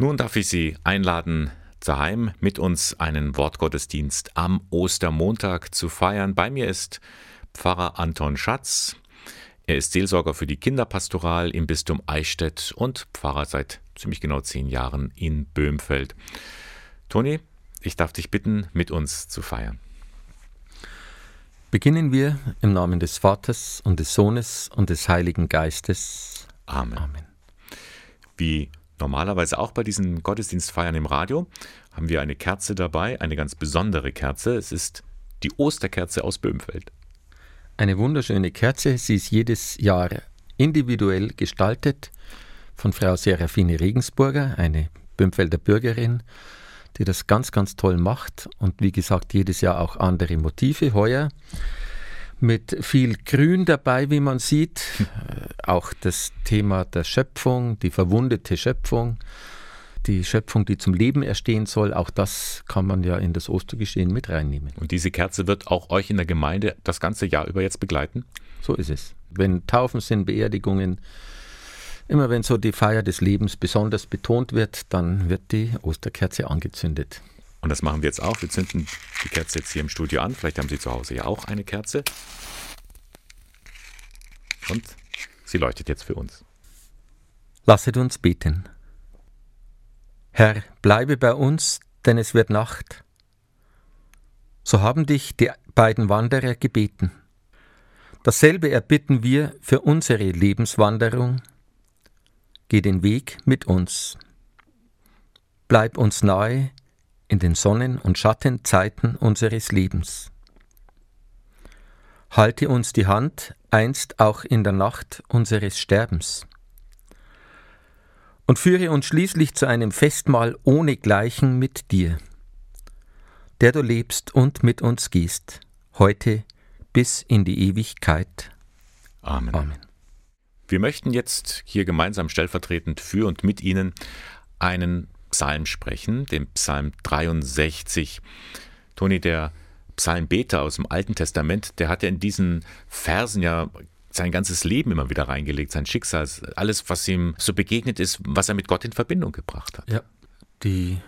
Nun darf ich Sie einladen, daheim mit uns einen Wortgottesdienst am Ostermontag zu feiern. Bei mir ist Pfarrer Anton Schatz. Er ist Seelsorger für die Kinderpastoral im Bistum Eichstätt und Pfarrer seit ziemlich genau zehn Jahren in Böhmfeld. Toni, ich darf dich bitten, mit uns zu feiern. Beginnen wir im Namen des Vaters und des Sohnes und des Heiligen Geistes. Amen. Amen. Wie Normalerweise auch bei diesen Gottesdienstfeiern im Radio haben wir eine Kerze dabei, eine ganz besondere Kerze. Es ist die Osterkerze aus Böhmfeld. Eine wunderschöne Kerze. Sie ist jedes Jahr individuell gestaltet von Frau Serafine Regensburger, eine Böhmfelder Bürgerin, die das ganz, ganz toll macht und wie gesagt jedes Jahr auch andere Motive. Heuer mit viel Grün dabei, wie man sieht. Äh, auch das Thema der Schöpfung, die verwundete Schöpfung, die Schöpfung, die zum Leben erstehen soll, auch das kann man ja in das Ostergeschehen mit reinnehmen. Und diese Kerze wird auch euch in der Gemeinde das ganze Jahr über jetzt begleiten? So ist es. Wenn Taufen sind, Beerdigungen, immer wenn so die Feier des Lebens besonders betont wird, dann wird die Osterkerze angezündet. Und das machen wir jetzt auch. Wir zünden die Kerze jetzt hier im Studio an. Vielleicht haben Sie zu Hause ja auch eine Kerze. Und sie leuchtet jetzt für uns. Lasset uns beten. Herr, bleibe bei uns, denn es wird Nacht. So haben dich die beiden Wanderer gebeten. Dasselbe erbitten wir für unsere Lebenswanderung. Geh den Weg mit uns. Bleib uns nahe, in den Sonnen- und Schattenzeiten unseres Lebens. Halte uns die Hand einst auch in der Nacht unseres Sterbens. Und führe uns schließlich zu einem Festmahl ohne Gleichen mit dir, der du lebst und mit uns gehst, heute bis in die Ewigkeit. Amen. Amen. Wir möchten jetzt hier gemeinsam stellvertretend für und mit Ihnen einen Psalm sprechen, den Psalm 63. Toni, der Psalmbeter aus dem Alten Testament, der hat ja in diesen Versen ja sein ganzes Leben immer wieder reingelegt, sein Schicksal, alles, was ihm so begegnet ist, was er mit Gott in Verbindung gebracht hat. Ja, die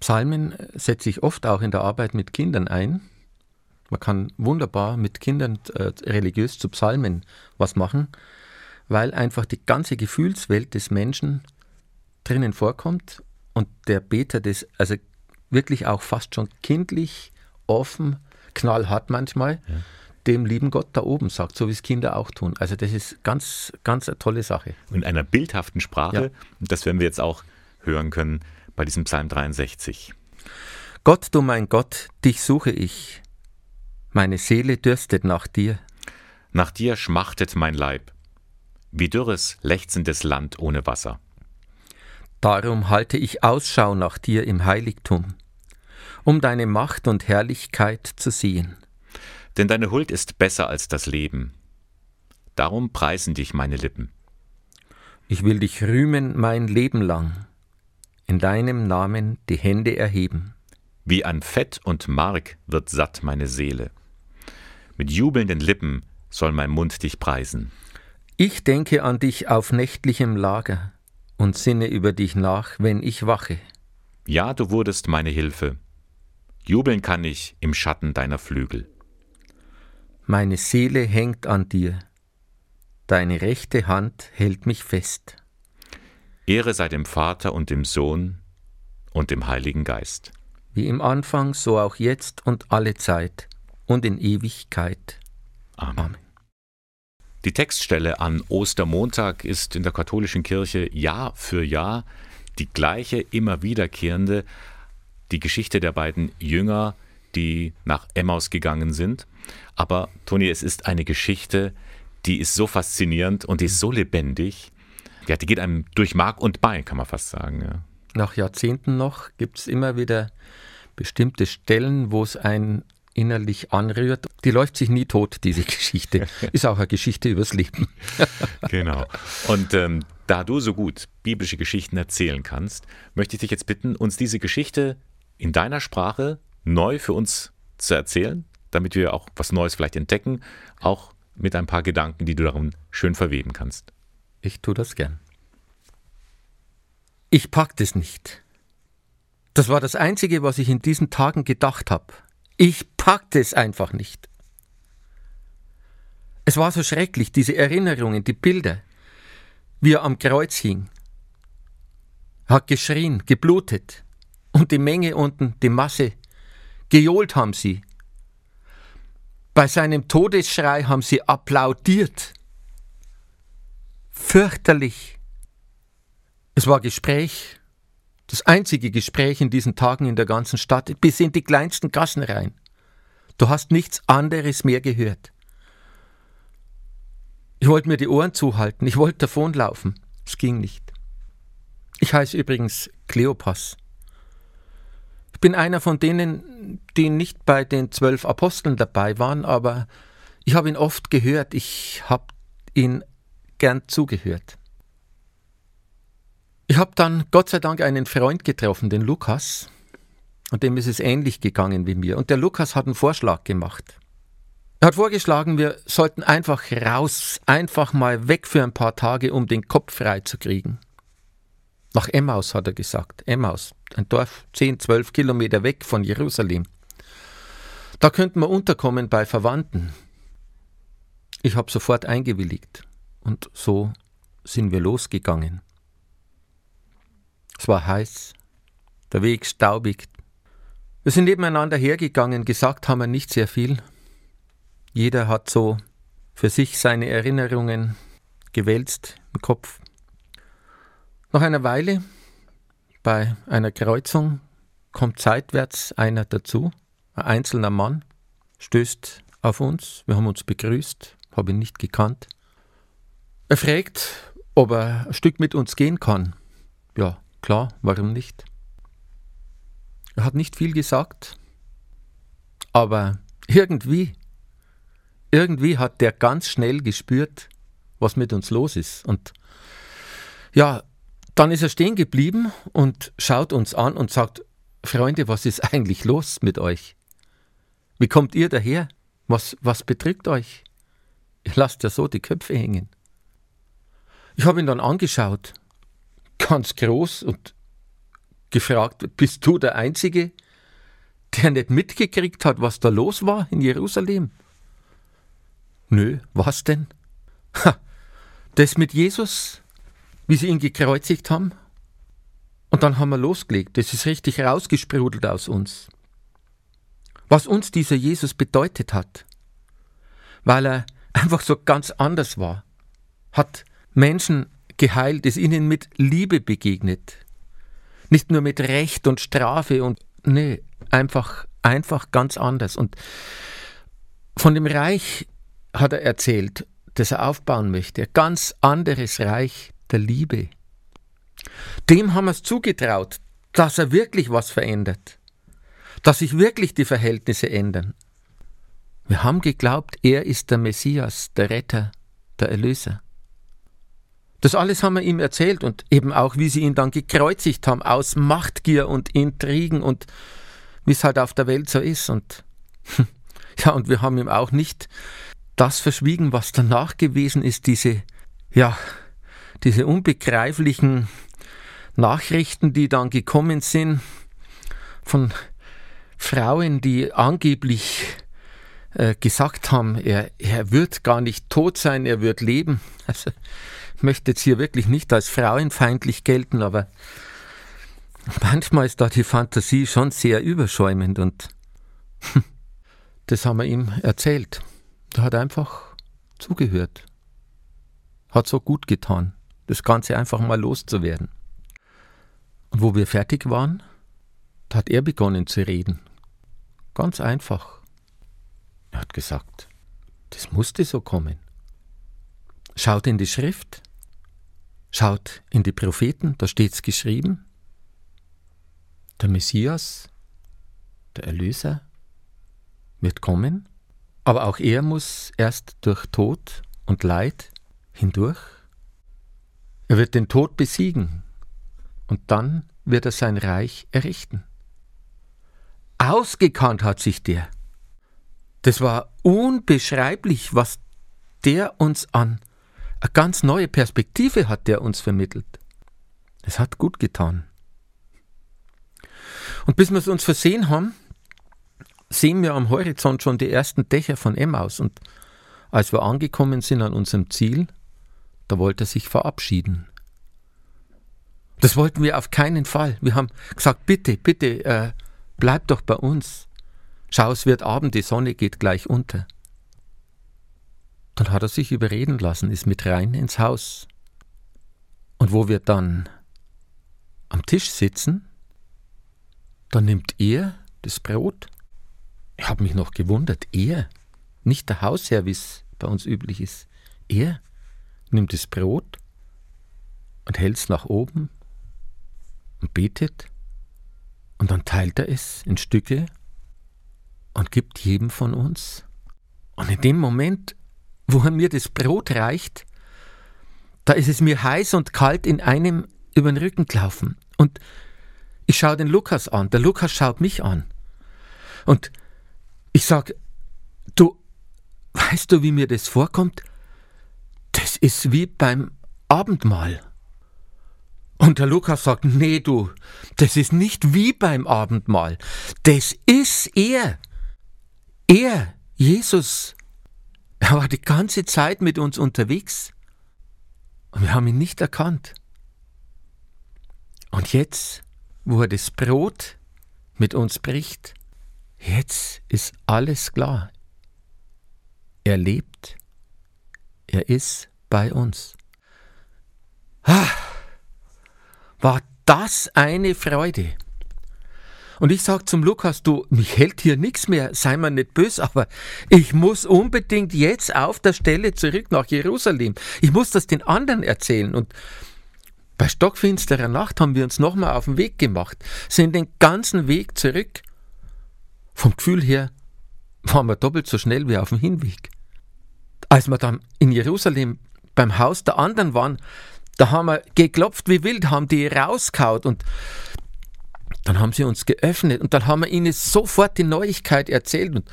Psalmen setze ich oft auch in der Arbeit mit Kindern ein. Man kann wunderbar mit Kindern äh, religiös zu Psalmen was machen, weil einfach die ganze Gefühlswelt des Menschen drinnen vorkommt und der Beter das, also wirklich auch fast schon kindlich, offen, knallhart manchmal, ja. dem lieben Gott da oben sagt, so wie es Kinder auch tun. Also das ist ganz, ganz eine tolle Sache. In einer bildhaften Sprache, ja. das werden wir jetzt auch hören können bei diesem Psalm 63. Gott, du mein Gott, dich suche ich. Meine Seele dürstet nach dir. Nach dir schmachtet mein Leib, wie dürres, lechzendes Land ohne Wasser. Darum halte ich Ausschau nach dir im Heiligtum, um deine Macht und Herrlichkeit zu sehen. Denn deine Huld ist besser als das Leben. Darum preisen dich meine Lippen. Ich will dich rühmen mein Leben lang, in deinem Namen die Hände erheben. Wie an Fett und Mark wird satt meine Seele. Mit jubelnden Lippen soll mein Mund dich preisen. Ich denke an dich auf nächtlichem Lager und sinne über dich nach, wenn ich wache. Ja, du wurdest meine Hilfe. Jubeln kann ich im Schatten deiner Flügel. Meine Seele hängt an dir, deine rechte Hand hält mich fest. Ehre sei dem Vater und dem Sohn und dem Heiligen Geist. Wie im Anfang, so auch jetzt und alle Zeit und in Ewigkeit. Amen. Amen. Die Textstelle an Ostermontag ist in der katholischen Kirche Jahr für Jahr die gleiche, immer wiederkehrende, die Geschichte der beiden Jünger, die nach Emmaus gegangen sind. Aber Toni, es ist eine Geschichte, die ist so faszinierend und die ist so lebendig. Ja, die geht einem durch Mark und Bein, kann man fast sagen. Ja. Nach Jahrzehnten noch gibt es immer wieder bestimmte Stellen, wo es ein innerlich anrührt. Die läuft sich nie tot, diese Geschichte. Ist auch eine Geschichte übers Leben. genau. Und ähm, da du so gut biblische Geschichten erzählen kannst, möchte ich dich jetzt bitten, uns diese Geschichte in deiner Sprache neu für uns zu erzählen, damit wir auch was Neues vielleicht entdecken, auch mit ein paar Gedanken, die du darum schön verweben kannst. Ich tue das gern. Ich packte es nicht. Das war das Einzige, was ich in diesen Tagen gedacht habe. Ich packte es einfach nicht. Es war so schrecklich, diese Erinnerungen, die Bilder, wie er am Kreuz hing. Er hat geschrien, geblutet. Und die Menge unten, die Masse, gejohlt haben sie. Bei seinem Todesschrei haben sie applaudiert. Fürchterlich. Es war Gespräch, das einzige Gespräch in diesen Tagen in der ganzen Stadt, bis in die kleinsten Gassen rein. Du hast nichts anderes mehr gehört. Ich wollte mir die Ohren zuhalten, ich wollte davonlaufen. Es ging nicht. Ich heiße übrigens Kleopas. Ich bin einer von denen, die nicht bei den zwölf Aposteln dabei waren, aber ich habe ihn oft gehört, ich habe ihn gern zugehört. Ich habe dann Gott sei Dank einen Freund getroffen, den Lukas, und dem ist es ähnlich gegangen wie mir. Und der Lukas hat einen Vorschlag gemacht. Er hat vorgeschlagen, wir sollten einfach raus, einfach mal weg für ein paar Tage, um den Kopf frei zu kriegen. Nach Emmaus hat er gesagt. Emmaus, ein Dorf 10, 12 Kilometer weg von Jerusalem. Da könnten wir unterkommen bei Verwandten. Ich habe sofort eingewilligt. Und so sind wir losgegangen. Es war heiß, der Weg staubig. Wir sind nebeneinander hergegangen, gesagt haben wir nicht sehr viel. Jeder hat so für sich seine Erinnerungen gewälzt im Kopf. Nach einer Weile, bei einer Kreuzung, kommt seitwärts einer dazu, ein einzelner Mann, stößt auf uns, wir haben uns begrüßt, habe ihn nicht gekannt. Er fragt, ob er ein Stück mit uns gehen kann. Ja, Klar, warum nicht? Er hat nicht viel gesagt, aber irgendwie, irgendwie hat der ganz schnell gespürt, was mit uns los ist. Und ja, dann ist er stehen geblieben und schaut uns an und sagt, Freunde, was ist eigentlich los mit euch? Wie kommt ihr daher? Was, was betrügt euch? Ihr lasst ja so die Köpfe hängen. Ich habe ihn dann angeschaut ganz groß und gefragt, bist du der Einzige, der nicht mitgekriegt hat, was da los war in Jerusalem? Nö, was denn? Ha, das mit Jesus, wie sie ihn gekreuzigt haben? Und dann haben wir losgelegt. Das ist richtig rausgesprudelt aus uns. Was uns dieser Jesus bedeutet hat, weil er einfach so ganz anders war, hat Menschen geheilt, ist ihnen mit Liebe begegnet. Nicht nur mit Recht und Strafe und nee, einfach, einfach ganz anders. Und von dem Reich hat er erzählt, das er aufbauen möchte. Ein ganz anderes Reich der Liebe. Dem haben wir es zugetraut, dass er wirklich was verändert. Dass sich wirklich die Verhältnisse ändern. Wir haben geglaubt, er ist der Messias, der Retter, der Erlöser. Das alles haben wir ihm erzählt und eben auch, wie sie ihn dann gekreuzigt haben, aus Machtgier und Intrigen und wie es halt auf der Welt so ist. Und ja, und wir haben ihm auch nicht das verschwiegen, was danach gewesen ist, diese, ja, diese unbegreiflichen Nachrichten, die dann gekommen sind von Frauen, die angeblich äh, gesagt haben, er, er wird gar nicht tot sein, er wird leben. Also möchte jetzt hier wirklich nicht als frauenfeindlich gelten, aber manchmal ist da die Fantasie schon sehr überschäumend und das haben wir ihm erzählt. Er hat einfach zugehört. Hat so gut getan, das Ganze einfach mal loszuwerden. Und wo wir fertig waren, da hat er begonnen zu reden. Ganz einfach. Er hat gesagt, das musste so kommen. Schaut in die Schrift. Schaut in die Propheten, da steht's geschrieben. Der Messias, der Erlöser, wird kommen, aber auch er muss erst durch Tod und Leid hindurch. Er wird den Tod besiegen und dann wird er sein Reich errichten. Ausgekannt hat sich der. Das war unbeschreiblich, was der uns an eine ganz neue Perspektive hat der uns vermittelt. Es hat gut getan. Und bis wir es uns versehen haben, sehen wir am Horizont schon die ersten Dächer von Emmaus. Und als wir angekommen sind an unserem Ziel, da wollte er sich verabschieden. Das wollten wir auf keinen Fall. Wir haben gesagt, bitte, bitte, äh, bleib doch bei uns. Schau, es wird Abend, die Sonne geht gleich unter. Dann hat er sich überreden lassen, ist mit rein ins Haus. Und wo wir dann am Tisch sitzen, dann nimmt er das Brot. Ich habe mich noch gewundert, er, nicht der Hausherr, wie es bei uns üblich ist. Er nimmt das Brot und hält es nach oben und betet und dann teilt er es in Stücke und gibt jedem von uns. Und in dem Moment, wo er mir das Brot reicht, da ist es mir heiß und kalt in einem über den Rücken gelaufen. Und ich schaue den Lukas an, der Lukas schaut mich an. Und ich sage, du, weißt du, wie mir das vorkommt? Das ist wie beim Abendmahl. Und der Lukas sagt, nee du, das ist nicht wie beim Abendmahl. Das ist er. Er, Jesus. Er war die ganze Zeit mit uns unterwegs. Und wir haben ihn nicht erkannt. Und jetzt, wo er das Brot mit uns bricht, jetzt ist alles klar. Er lebt. Er ist bei uns. Ah war das eine Freude. Und ich sage zum Lukas, du, mich hält hier nichts mehr, sei mir nicht böse, aber ich muss unbedingt jetzt auf der Stelle zurück nach Jerusalem. Ich muss das den anderen erzählen. Und bei stockfinsterer Nacht haben wir uns nochmal auf den Weg gemacht, sind den ganzen Weg zurück. Vom Gefühl her waren wir doppelt so schnell wie auf dem Hinweg. Als wir dann in Jerusalem beim Haus der anderen waren, da haben wir geklopft wie wild, haben die rauskaut und dann haben sie uns geöffnet und dann haben wir ihnen sofort die Neuigkeit erzählt und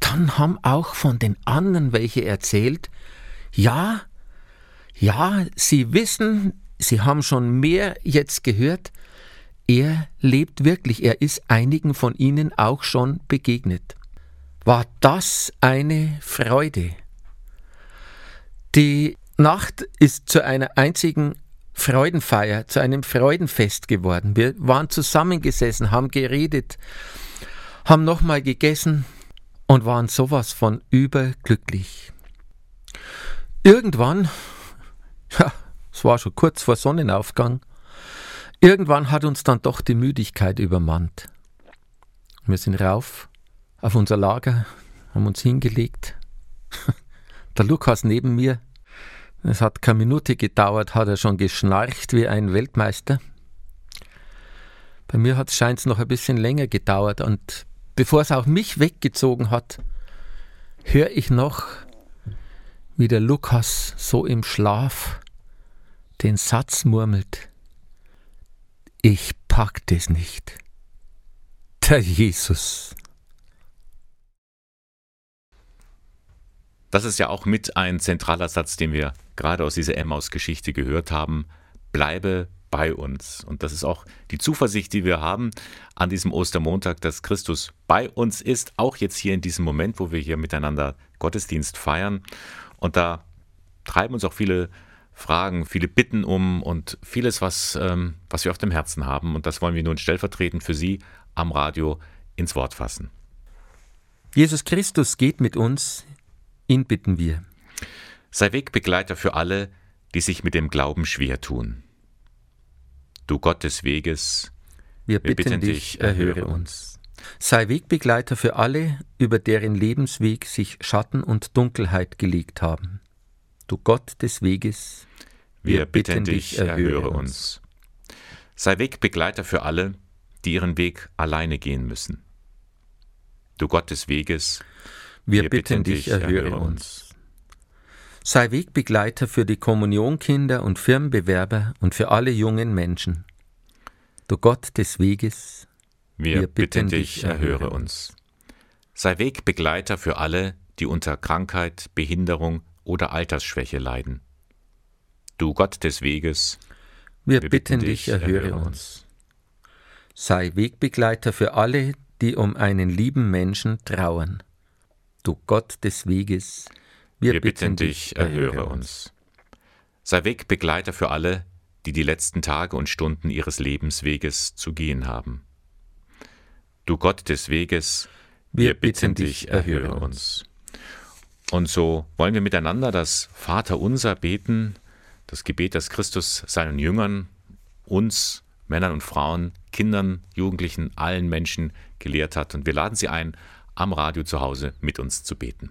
dann haben auch von den anderen welche erzählt, ja, ja, sie wissen, sie haben schon mehr jetzt gehört, er lebt wirklich, er ist einigen von ihnen auch schon begegnet. War das eine Freude? Die Nacht ist zu einer einzigen Freudenfeier, zu einem Freudenfest geworden. Wir waren zusammengesessen, haben geredet, haben nochmal gegessen und waren sowas von überglücklich. Irgendwann, ja, es war schon kurz vor Sonnenaufgang, irgendwann hat uns dann doch die Müdigkeit übermannt. Wir sind rauf auf unser Lager, haben uns hingelegt. Der Lukas neben mir, es hat keine Minute gedauert, hat er schon geschnarcht wie ein Weltmeister. Bei mir scheint es noch ein bisschen länger gedauert und bevor es auch mich weggezogen hat, höre ich noch, wie der Lukas so im Schlaf den Satz murmelt. Ich pack das nicht. Der Jesus. Das ist ja auch mit ein zentraler Satz, den wir gerade aus dieser Emmaus-Geschichte gehört haben. Bleibe bei uns. Und das ist auch die Zuversicht, die wir haben an diesem Ostermontag, dass Christus bei uns ist, auch jetzt hier in diesem Moment, wo wir hier miteinander Gottesdienst feiern. Und da treiben uns auch viele Fragen, viele Bitten um und vieles, was, ähm, was wir auf dem Herzen haben. Und das wollen wir nun stellvertretend für Sie am Radio ins Wort fassen. Jesus Christus geht mit uns Ihn bitten wir. Sei Wegbegleiter für alle, die sich mit dem Glauben schwer tun. Du Gott des Weges, wir bitten, wir bitten dich, erhöre uns. Sei Wegbegleiter für alle, über deren Lebensweg sich Schatten und Dunkelheit gelegt haben. Du Gott des Weges, wir, wir bitten, bitten dich, erhöre uns. Sei Wegbegleiter für alle, die ihren Weg alleine gehen müssen. Du Gott des Weges, wir, wir bitten dich, erhöre uns. Sei Wegbegleiter für die Kommunionkinder und Firmenbewerber und für alle jungen Menschen. Du Gott des Weges, wir, wir bitten, bitten dich, erhöre uns. Sei Wegbegleiter für alle, die unter Krankheit, Behinderung oder Altersschwäche leiden. Du Gott des Weges, Wir, Wir bitten dich, erhöre uns. Sei Wegbegleiter für alle, die um einen lieben Menschen trauern. Du Gott des Weges, wir, wir bitten dich, erhöre uns. Sei Wegbegleiter für alle, die die letzten Tage und Stunden ihres Lebensweges zu gehen haben. Du Gott des Weges, wir, bitten dich, erhöre uns. Und so wollen wir miteinander das Vaterunser beten, das Gebet, das Christus seinen Jüngern, uns, Männern und Frauen, Kindern, Jugendlichen, allen Menschen gelehrt hat. Und wir laden sie ein, am Radio zu Hause mit uns zu beten.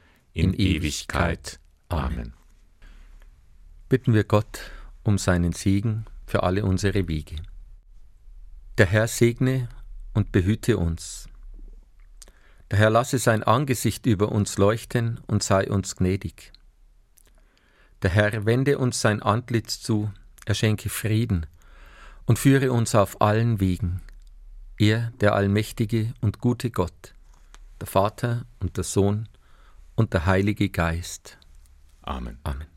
in Ewigkeit. Amen. Bitten wir Gott um seinen Segen für alle unsere Wege. Der Herr segne und behüte uns. Der Herr lasse sein Angesicht über uns leuchten und sei uns gnädig. Der Herr wende uns sein Antlitz zu, er schenke Frieden und führe uns auf allen Wegen. Er, der allmächtige und gute Gott, der Vater und der Sohn und der Heilige Geist. Amen. Amen.